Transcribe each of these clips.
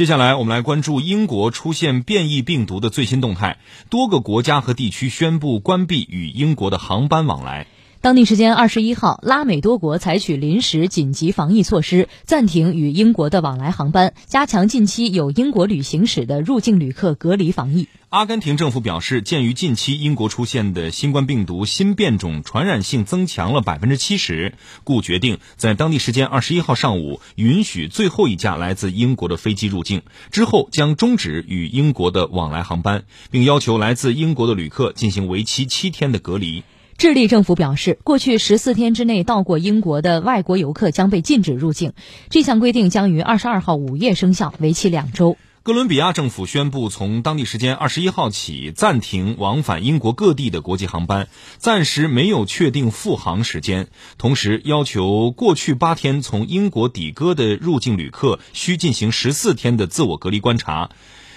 接下来，我们来关注英国出现变异病毒的最新动态。多个国家和地区宣布关闭与英国的航班往来。当地时间二十一号，拉美多国采取临时紧急防疫措施，暂停与英国的往来航班，加强近期有英国旅行史的入境旅客隔离防疫。阿根廷政府表示，鉴于近期英国出现的新冠病毒新变种传染性增强了百分之七十，故决定在当地时间二十一号上午允许最后一架来自英国的飞机入境，之后将终止与英国的往来航班，并要求来自英国的旅客进行为期七天的隔离。智利政府表示，过去十四天之内到过英国的外国游客将被禁止入境。这项规定将于二十二号午夜生效，为期两周。哥伦比亚政府宣布，从当地时间二十一号起暂停往返英国各地的国际航班，暂时没有确定复航时间。同时，要求过去八天从英国抵哥的入境旅客需进行十四天的自我隔离观察，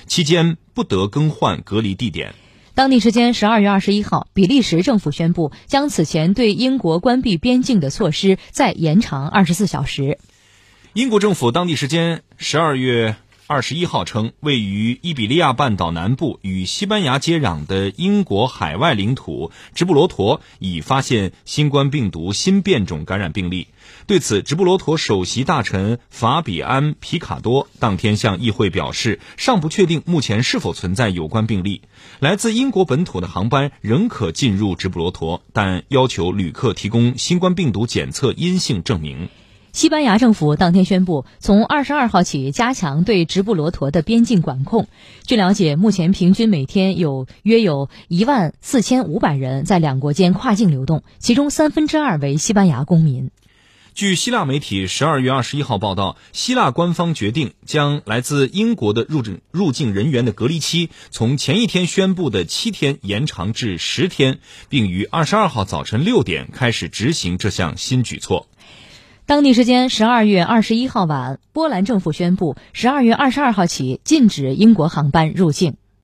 期间不得更换隔离地点。当地时间十二月二十一号，比利时政府宣布将此前对英国关闭边境的措施再延长二十四小时。英国政府当地时间十二月二十一号称，位于伊比利亚半岛南部与西班牙接壤的英国海外领土直布罗陀已发现新冠病毒新变种感染病例。对此，直布罗陀首席大臣法比安·皮卡多当天向议会表示，尚不确定目前是否存在有关病例。来自英国本土的航班仍可进入直布罗陀，但要求旅客提供新冠病毒检测阴性证明。西班牙政府当天宣布，从二十二号起加强对直布罗陀的边境管控。据了解，目前平均每天有约有一万四千五百人在两国间跨境流动，其中三分之二为西班牙公民。据希腊媒体十二月二十一号报道，希腊官方决定将来自英国的入境入境人员的隔离期从前一天宣布的七天延长至十天，并于二十二号早晨六点开始执行这项新举措。当地时间十二月二十一号晚，波兰政府宣布，十二月二十二号起禁止英国航班入境。